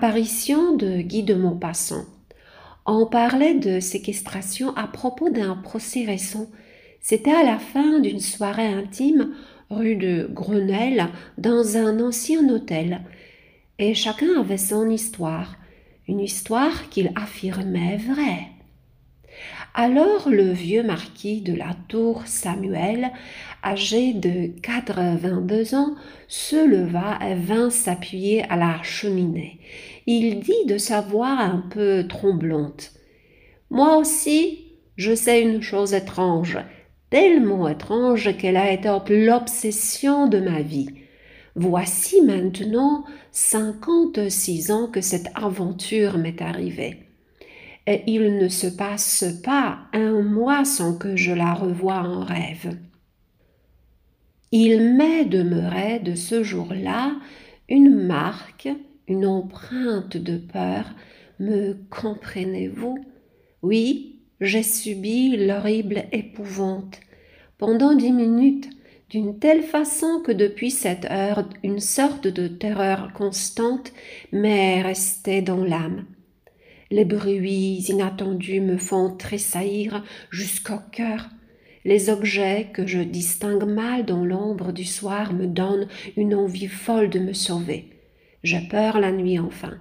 Apparition de Guy de Maupassant. On parlait de séquestration à propos d'un procès récent. C'était à la fin d'une soirée intime rue de Grenelle dans un ancien hôtel. Et chacun avait son histoire, une histoire qu'il affirmait vraie. Alors le vieux marquis de la tour Samuel, âgé de quatre-vingt-deux ans, se leva et vint s'appuyer à la cheminée. Il dit de sa voix un peu tremblante. Moi aussi, je sais une chose étrange, tellement étrange qu'elle a été l'obsession de ma vie. Voici maintenant cinquante-six ans que cette aventure m'est arrivée et il ne se passe pas un mois sans que je la revoie en rêve. Il m'est demeuré de ce jour-là une marque, une empreinte de peur. Me comprenez-vous? Oui, j'ai subi l'horrible épouvante. Pendant dix minutes, d'une telle façon que depuis cette heure une sorte de terreur constante m'est restée dans l'âme. Les bruits inattendus me font tressaillir jusqu'au cœur. Les objets que je distingue mal dans l'ombre du soir me donnent une envie folle de me sauver. J'ai peur la nuit enfin.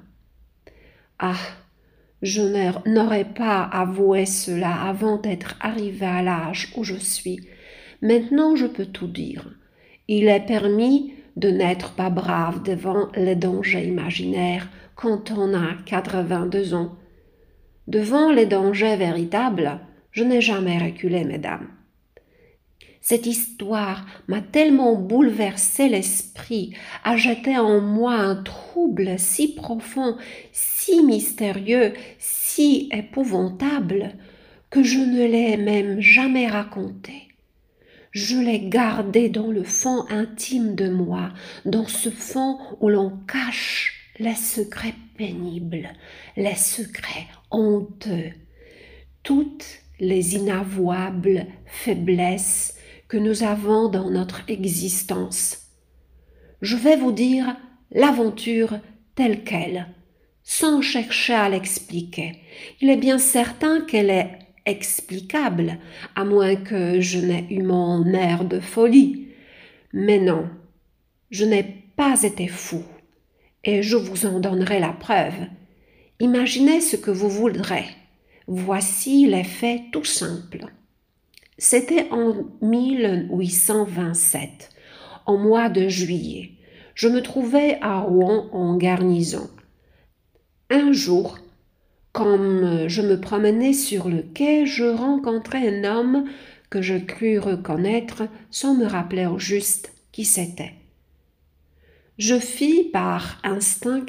Ah. Je n'aurais pas avoué cela avant d'être arrivé à l'âge où je suis. Maintenant je peux tout dire. Il est permis de n'être pas brave devant les dangers imaginaires quand on a quatre-vingt-deux ans. Devant les dangers véritables, je n'ai jamais reculé, mesdames. Cette histoire m'a tellement bouleversé l'esprit, a jeté en moi un trouble si profond, si mystérieux, si épouvantable, que je ne l'ai même jamais raconté. Je l'ai gardé dans le fond intime de moi, dans ce fond où l'on cache les secrets pénibles, les secrets honteux, toutes les inavouables faiblesses que nous avons dans notre existence. Je vais vous dire l'aventure telle qu'elle, sans chercher à l'expliquer. Il est bien certain qu'elle est explicable, à moins que je n'ai eu mon air de folie. Mais non, je n'ai pas été fou et je vous en donnerai la preuve. Imaginez ce que vous voudrez. Voici les faits tout simples. C'était en 1827, en mois de juillet. Je me trouvais à Rouen en garnison. Un jour, comme je me promenais sur le quai, je rencontrai un homme que je crus reconnaître sans me rappeler au juste qui c'était. Je fis par instinct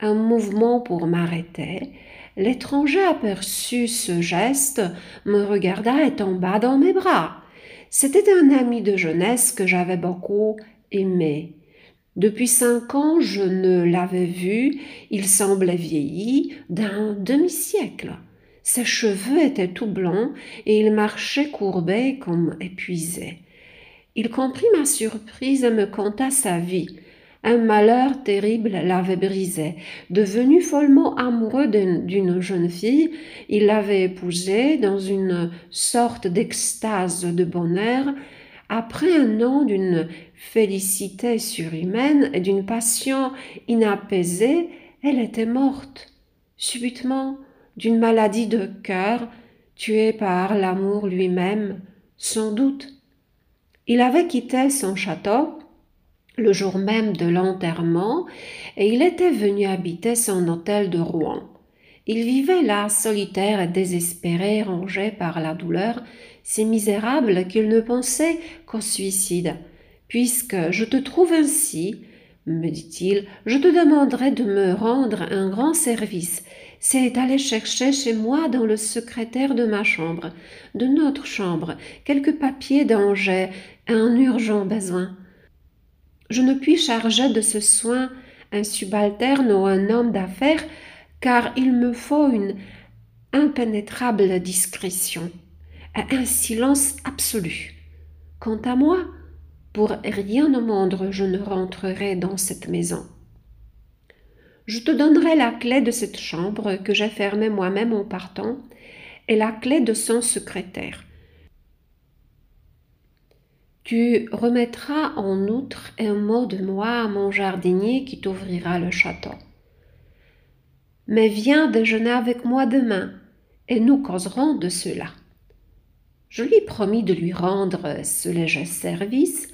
un mouvement pour m'arrêter. L'étranger aperçut ce geste, me regarda et tomba dans mes bras. C'était un ami de jeunesse que j'avais beaucoup aimé. Depuis cinq ans, je ne l'avais vu, il semblait vieilli d'un demi-siècle. Ses cheveux étaient tout blancs et il marchait courbé comme épuisé. Il comprit ma surprise et me conta sa vie. Un malheur terrible l'avait brisé. Devenu follement amoureux d'une jeune fille, il l'avait épousée dans une sorte d'extase de bonheur. Après un an d'une félicité surhumaine et d'une passion inapaisée, elle était morte, subitement, d'une maladie de cœur, tuée par l'amour lui-même, sans doute. Il avait quitté son château le jour même de l'enterrement, et il était venu habiter son hôtel de Rouen. Il vivait là, solitaire et désespéré, rongé par la douleur, si misérable qu'il ne pensait qu'au suicide. Puisque je te trouve ainsi, me dit-il, je te demanderai de me rendre un grand service, c'est d'aller chercher chez moi dans le secrétaire de ma chambre, de notre chambre, quelques papiers d'Angers, un urgent besoin. Je ne puis charger de ce soin un subalterne ou un homme d'affaires, car il me faut une impénétrable discrétion, un silence absolu. Quant à moi, pour rien au monde je ne rentrerai dans cette maison. Je te donnerai la clé de cette chambre que j'ai fermée moi-même en partant et la clé de son secrétaire. Tu remettras en outre un mot de moi à mon jardinier qui t'ouvrira le château. Mais viens déjeuner avec moi demain, et nous causerons de cela. Je lui promis de lui rendre ce léger service.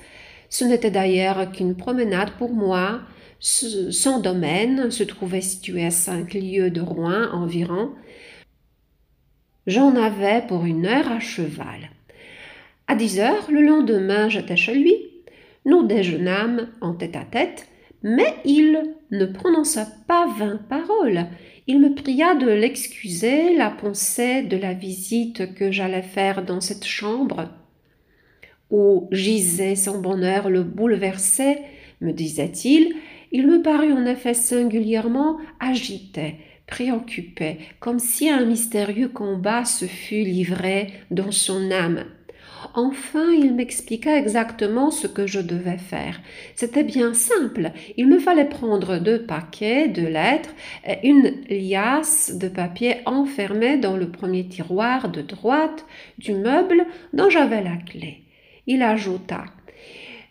Ce n'était d'ailleurs qu'une promenade pour moi. Son domaine se trouvait situé à cinq lieues de Rouen environ. J'en avais pour une heure à cheval. À dix heures, le lendemain, j'étais chez lui. Nous déjeunâmes en tête à tête, mais il ne prononça pas vingt paroles. Il me pria de l'excuser, la pensée de la visite que j'allais faire dans cette chambre où gisait son bonheur le bouleversait, me disait-il, il me parut en effet singulièrement agité, préoccupé, comme si un mystérieux combat se fût livré dans son âme. Enfin, il m'expliqua exactement ce que je devais faire. C'était bien simple. Il me fallait prendre deux paquets de lettres et une liasse de papier enfermée dans le premier tiroir de droite du meuble dont j'avais la clé. Il ajouta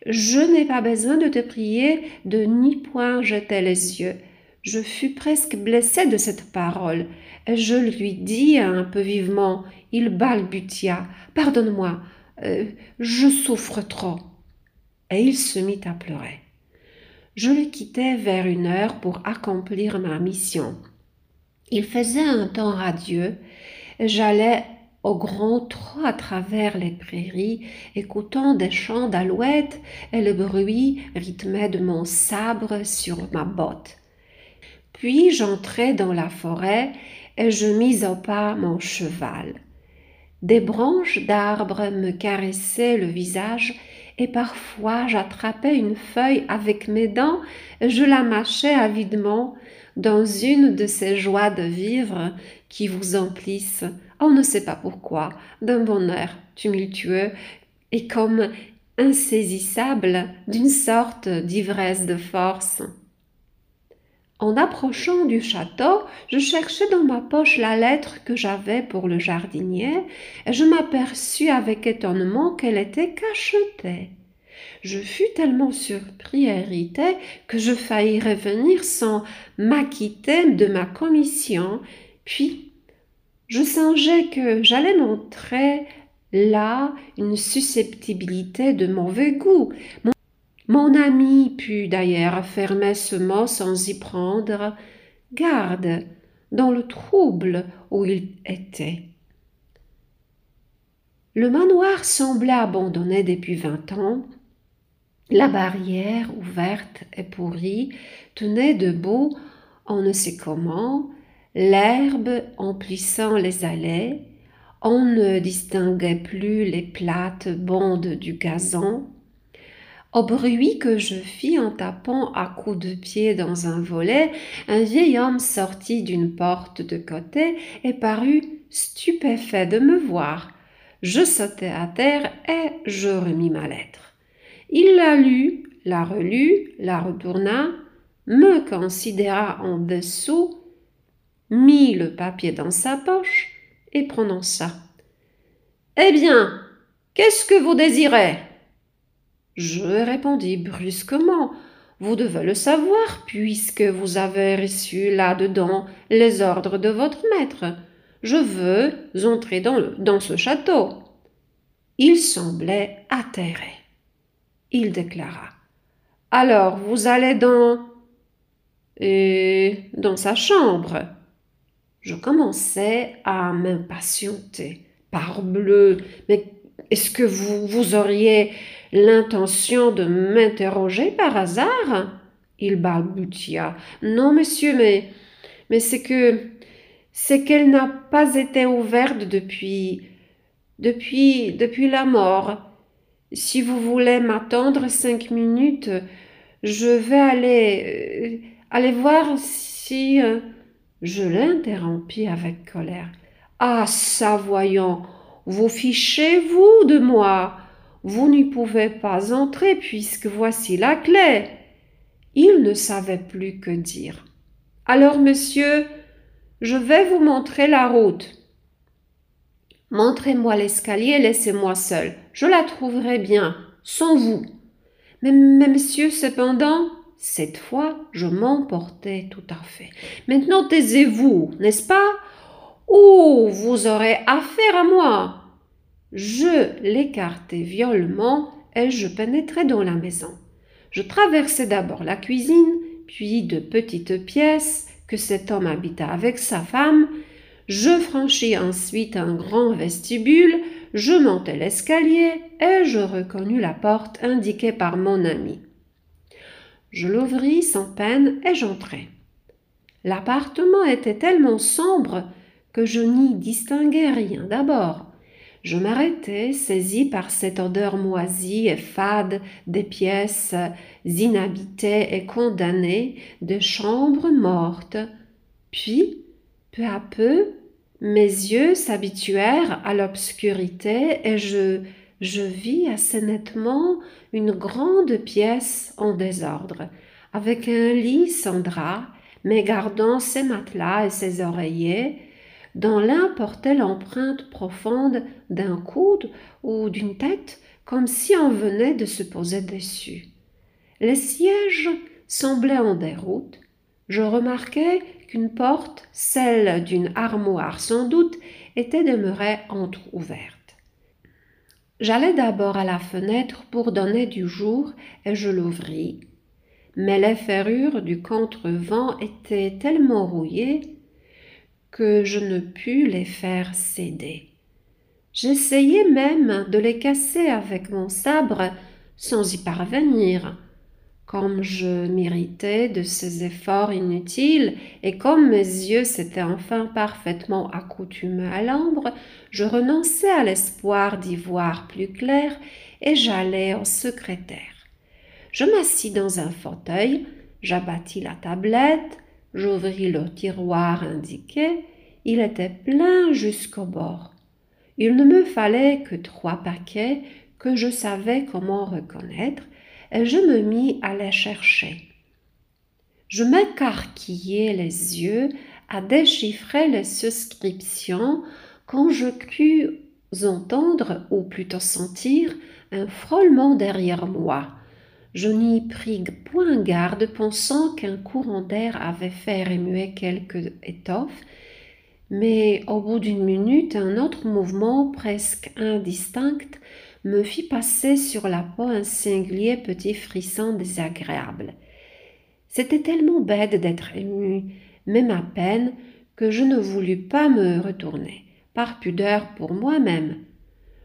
Je n'ai pas besoin de te prier de ni point jeter les yeux. Je fus presque blessé de cette parole. Je lui dis un peu vivement. Il balbutia. Pardonne-moi, euh, je souffre trop. Et il se mit à pleurer. Je le quittai vers une heure pour accomplir ma mission. Il faisait un temps radieux. J'allais au grand trot à travers les prairies, écoutant des chants d'alouettes et le bruit rythmé de mon sabre sur ma botte. Puis j'entrai dans la forêt et je mis au pas mon cheval. Des branches d'arbres me caressaient le visage et parfois j'attrapais une feuille avec mes dents et je la mâchais avidement dans une de ces joies de vivre qui vous emplissent, on ne sait pas pourquoi, d'un bonheur tumultueux et comme insaisissable d'une sorte d'ivresse de force. En approchant du château, je cherchais dans ma poche la lettre que j'avais pour le jardinier, et je m'aperçus avec étonnement qu'elle était cachetée. Je fus tellement surpris et irrité que je faillis revenir sans m'acquitter de ma commission, puis je songeais que j'allais montrer là une susceptibilité de mauvais goût. Ami put d'ailleurs affirmer ce mot sans y prendre garde dans le trouble où il était. Le manoir semblait abandonné depuis vingt ans. La barrière ouverte et pourrie tenait debout on ne sait comment, l'herbe emplissant les allées, on ne distinguait plus les plates bandes du gazon, au bruit que je fis en tapant à coups de pied dans un volet, un vieil homme sortit d'une porte de côté et parut stupéfait de me voir. Je sautai à terre et je remis ma lettre. Il la lut, la relut, la retourna, me considéra en dessous, mit le papier dans sa poche et prononça. Eh bien, qu'est-ce que vous désirez? Je répondis brusquement. Vous devez le savoir, puisque vous avez reçu là-dedans les ordres de votre maître. Je veux entrer dans, ce château. Il semblait atterré. Il déclara. Alors vous allez dans. et dans sa chambre. Je commençais à m'impatienter. Parbleu, mais est-ce que vous, vous auriez l'intention de m'interroger par hasard? Il balbutia. Non, monsieur, mais, mais c'est que c'est qu'elle n'a pas été ouverte depuis depuis depuis la mort. Si vous voulez m'attendre cinq minutes, je vais aller euh, aller voir si euh, je l'interrompis avec colère. Ah ça voyons, vous fichez vous de moi? Vous n'y pouvez pas entrer puisque voici la clé. Il ne savait plus que dire. Alors, monsieur, je vais vous montrer la route. Montrez-moi l'escalier, laissez-moi seul. Je la trouverai bien, sans vous. Mais, mais monsieur, cependant, cette fois, je m'emportais tout à fait. Maintenant, taisez-vous, n'est-ce pas? Oh, vous aurez affaire à moi. Je l'écartai violemment et je pénétrai dans la maison. Je traversai d'abord la cuisine, puis de petites pièces que cet homme habita avec sa femme. Je franchis ensuite un grand vestibule, je montai l'escalier et je reconnus la porte indiquée par mon ami. Je l'ouvris sans peine et j'entrai. L'appartement était tellement sombre que je n'y distinguais rien d'abord. Je m'arrêtai, saisi par cette odeur moisie et fade des pièces inhabitées et condamnées, de chambres mortes. Puis, peu à peu, mes yeux s'habituèrent à l'obscurité et je, je vis assez nettement une grande pièce en désordre, avec un lit sans drap, mais gardant ses matelas et ses oreillers, dont l'un portait l'empreinte profonde d'un coude ou d'une tête, comme si on venait de se poser dessus. Les sièges semblaient en déroute. Je remarquai qu'une porte, celle d'une armoire sans doute, était demeurée entr'ouverte. J'allai d'abord à la fenêtre pour donner du jour et je l'ouvris. Mais les ferrures du contrevent étaient tellement rouillées je ne pus les faire céder. J'essayai même de les casser avec mon sabre sans y parvenir. Comme je m'irritais de ces efforts inutiles et comme mes yeux s'étaient enfin parfaitement accoutumés à l'ombre, je renonçai à l'espoir d'y voir plus clair et j'allai au secrétaire. Je m'assis dans un fauteuil, j'abattis la tablette, J'ouvris le tiroir indiqué. Il était plein jusqu'au bord. Il ne me fallait que trois paquets que je savais comment reconnaître, et je me mis à les chercher. Je m'écarquillai les yeux à déchiffrer les souscriptions quand je crus entendre, ou plutôt sentir, un frôlement derrière moi. Je n'y pris point garde, pensant qu'un courant d'air avait fait remuer quelque étoffe, mais au bout d'une minute, un autre mouvement presque indistinct me fit passer sur la peau un singulier petit frisson désagréable. C'était tellement bête d'être ému, même à peine, que je ne voulus pas me retourner, par pudeur pour moi-même.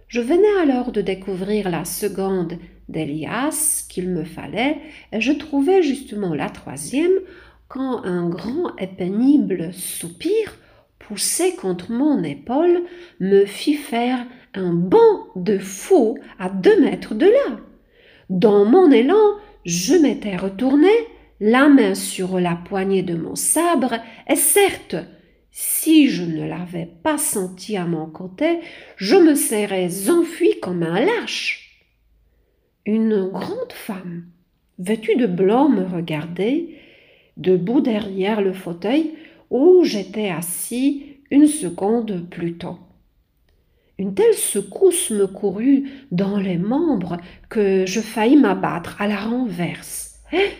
Je venais alors de découvrir la seconde d'Elias qu'il me fallait, et je trouvais justement la troisième quand un grand et pénible soupir poussé contre mon épaule me fit faire un bond de fou à deux mètres de là. Dans mon élan, je m'étais retourné, la main sur la poignée de mon sabre, et certes, si je ne l'avais pas senti à mon côté, je me serais enfui comme un lâche. Une grande femme, vêtue de blanc, me regardait, debout derrière le fauteuil où j'étais assis une seconde plus tôt. Une telle secousse me courut dans les membres que je faillis m'abattre à la renverse. Eh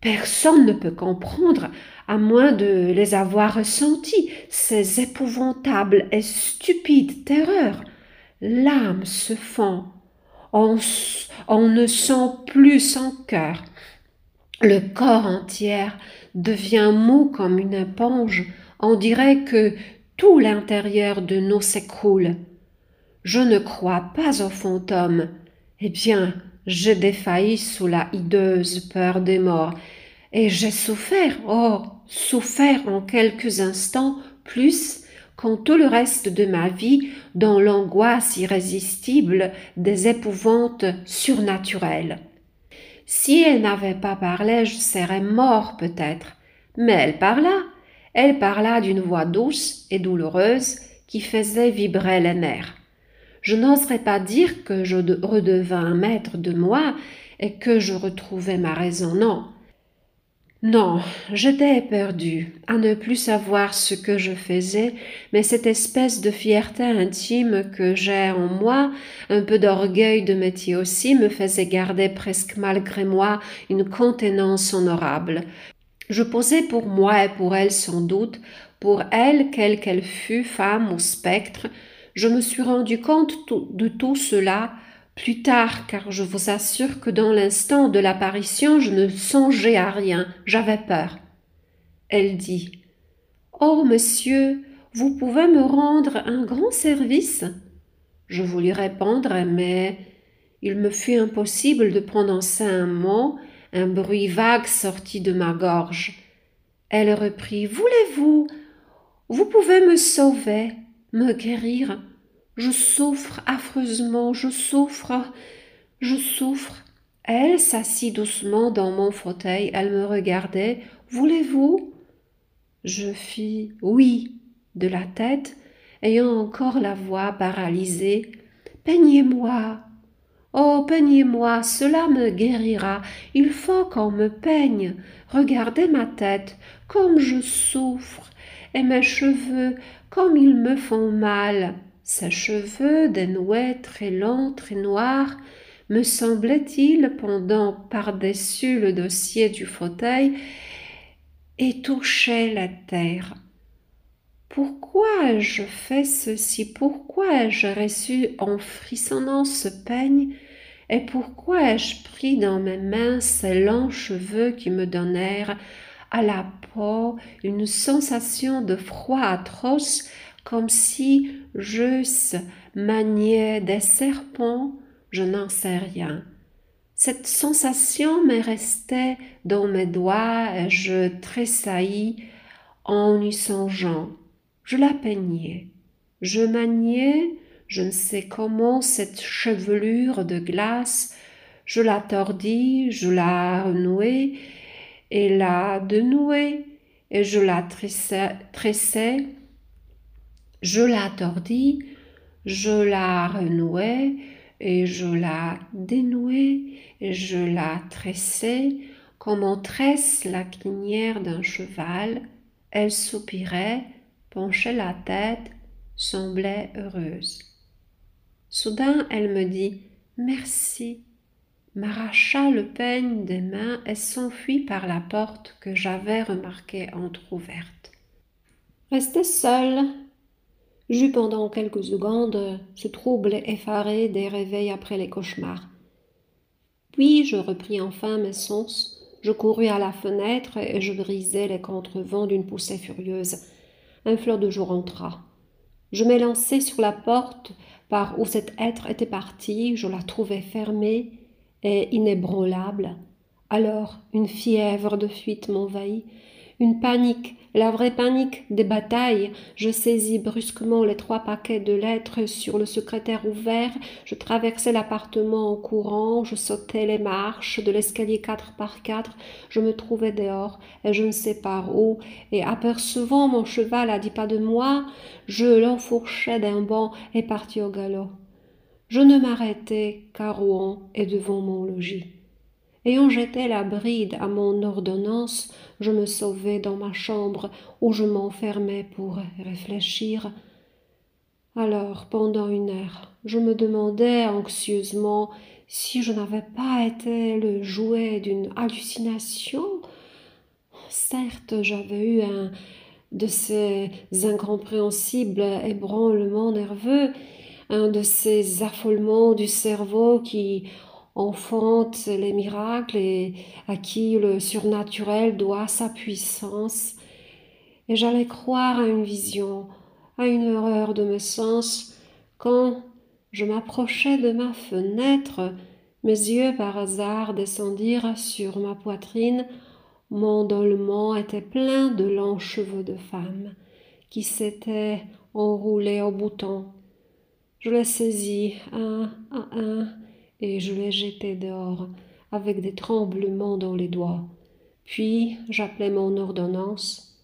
Personne ne peut comprendre, à moins de les avoir ressentis, ces épouvantables et stupides terreurs. L'âme se fend on, ne sent plus son cœur. Le corps entier devient mou comme une éponge. On dirait que tout l'intérieur de nous s'écroule. Je ne crois pas aux fantômes. Eh bien, j'ai défailli sous la hideuse peur des morts, et j'ai souffert, oh, souffert en quelques instants plus quand tout le reste de ma vie dans l'angoisse irrésistible des épouvantes surnaturelles. Si elle n'avait pas parlé, je serais mort peut-être. Mais elle parla. Elle parla d'une voix douce et douloureuse qui faisait vibrer les nerfs. Je n'oserais pas dire que je redevins maître de moi et que je retrouvais ma raison, non. Non, j'étais perdue, à ne plus savoir ce que je faisais, mais cette espèce de fierté intime que j'ai en moi, un peu d'orgueil de métier aussi, me faisait garder presque malgré moi une contenance honorable. Je posais pour moi et pour elle sans doute, pour elle, quelle qu'elle fût, femme ou spectre, je me suis rendu compte de tout cela plus tard, car je vous assure que dans l'instant de l'apparition, je ne songeais à rien, j'avais peur. Elle dit Oh, monsieur, vous pouvez me rendre un grand service? Je voulus répondre, mais il me fut impossible de prononcer un mot, un bruit vague sortit de ma gorge. Elle reprit Voulez-vous? Vous pouvez me sauver, me guérir je souffre affreusement, je souffre, je souffre. Elle s'assit doucement dans mon fauteuil, elle me regardait. Voulez-vous? Je fis oui de la tête, ayant encore la voix paralysée. Peignez-moi. Oh, peignez-moi, cela me guérira. Il faut qu'on me peigne. Regardez ma tête, comme je souffre, et mes cheveux, comme ils me font mal. Ses cheveux dénoués, très longs, très noirs, me semblait-il pendant par-dessus le dossier du fauteuil et touchaient la terre. Pourquoi ai-je fait ceci? Pourquoi ai-je reçu en frissonnant ce peigne? Et pourquoi ai-je pris dans mes mains ces longs cheveux qui me donnèrent à la peau une sensation de froid atroce comme si j'eusse manié des serpents, je n'en sais rien. Cette sensation me restait dans mes doigts et je tressaillis en y songeant. Je la peignais. Je maniais, je ne sais comment, cette chevelure de glace. Je la tordis, je la renouai et la denouai, et je la tressais je la tordis, je la renouai, et je la dénouai, et je la tressai, comme on tresse la crinière d'un cheval. Elle soupirait, penchait la tête, semblait heureuse. Soudain, elle me dit Merci, m'arracha le peigne des mains et s'enfuit par la porte que j'avais remarquée entr'ouverte. Restée seule, J'eus pendant quelques secondes ce trouble effaré des réveils après les cauchemars. Puis je repris enfin mes sens, je courus à la fenêtre et je brisai les contrevents d'une poussée furieuse. Un fleur de jour entra. Je m'élançai sur la porte par où cet être était parti, je la trouvai fermée et inébranlable. Alors une fièvre de fuite m'envahit, une panique, la vraie panique des batailles. Je saisis brusquement les trois paquets de lettres sur le secrétaire ouvert, je traversai l'appartement en courant, je sautai les marches de l'escalier quatre par quatre, je me trouvai dehors, et je ne sais par où, et apercevant mon cheval à dix pas de moi, je l'enfourchai d'un banc et partis au galop. Je ne m'arrêtai qu'à Rouen et devant mon logis. Ayant jeté la bride à mon ordonnance, je me sauvai dans ma chambre où je m'enfermai pour réfléchir. Alors, pendant une heure, je me demandais anxieusement si je n'avais pas été le jouet d'une hallucination. Certes, j'avais eu un de ces incompréhensibles ébranlements nerveux, un de ces affolements du cerveau qui enfante les miracles et à qui le surnaturel doit sa puissance. Et j'allais croire à une vision, à une horreur de mes sens, quand je m'approchais de ma fenêtre, mes yeux par hasard descendirent sur ma poitrine, mon dolman était plein de longs cheveux de femme qui s'étaient enroulés au bouton. Je les saisis un à un et je les jetai dehors avec des tremblements dans les doigts. Puis j'appelai mon ordonnance.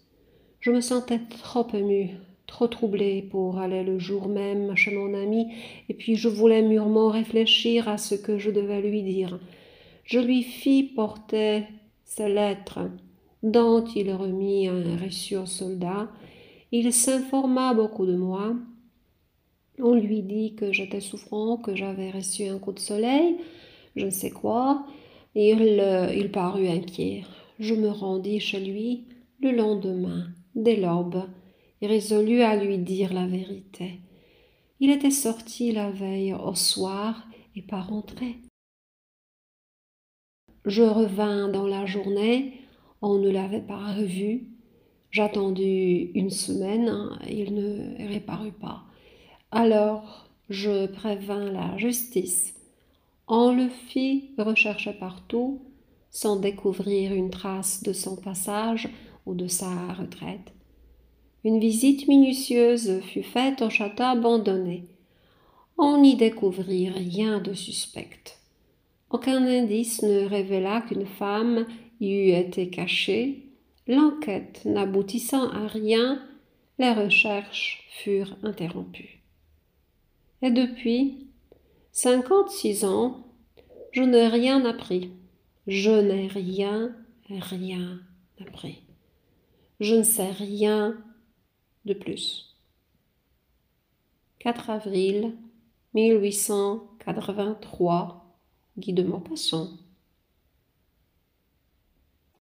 Je me sentais trop émue, trop troublée pour aller le jour même chez mon ami, et puis je voulais mûrement réfléchir à ce que je devais lui dire. Je lui fis porter ces lettres, dont il remit un au soldat. Il s'informa beaucoup de moi. On lui dit que j'étais souffrant, que j'avais reçu un coup de soleil, je ne sais quoi. Et il, parut inquiet. Je me rendis chez lui le lendemain, dès l'aube, et résolus à lui dire la vérité. Il était sorti la veille au soir et pas rentré. Je revins dans la journée, on ne l'avait pas revu. J'attendis une semaine, hein, il ne réparut pas. Alors je prévins la justice. On le fit rechercher partout, sans découvrir une trace de son passage ou de sa retraite. Une visite minutieuse fut faite au château abandonné. On n'y découvrit rien de suspect. Aucun indice ne révéla qu'une femme y eût été cachée. L'enquête n'aboutissant à rien, les recherches furent interrompues. Et depuis cinquante-six ans, je n'ai rien appris. Je n'ai rien, rien appris. Je ne sais rien de plus. 4 avril 1883, Guy de Maupassant.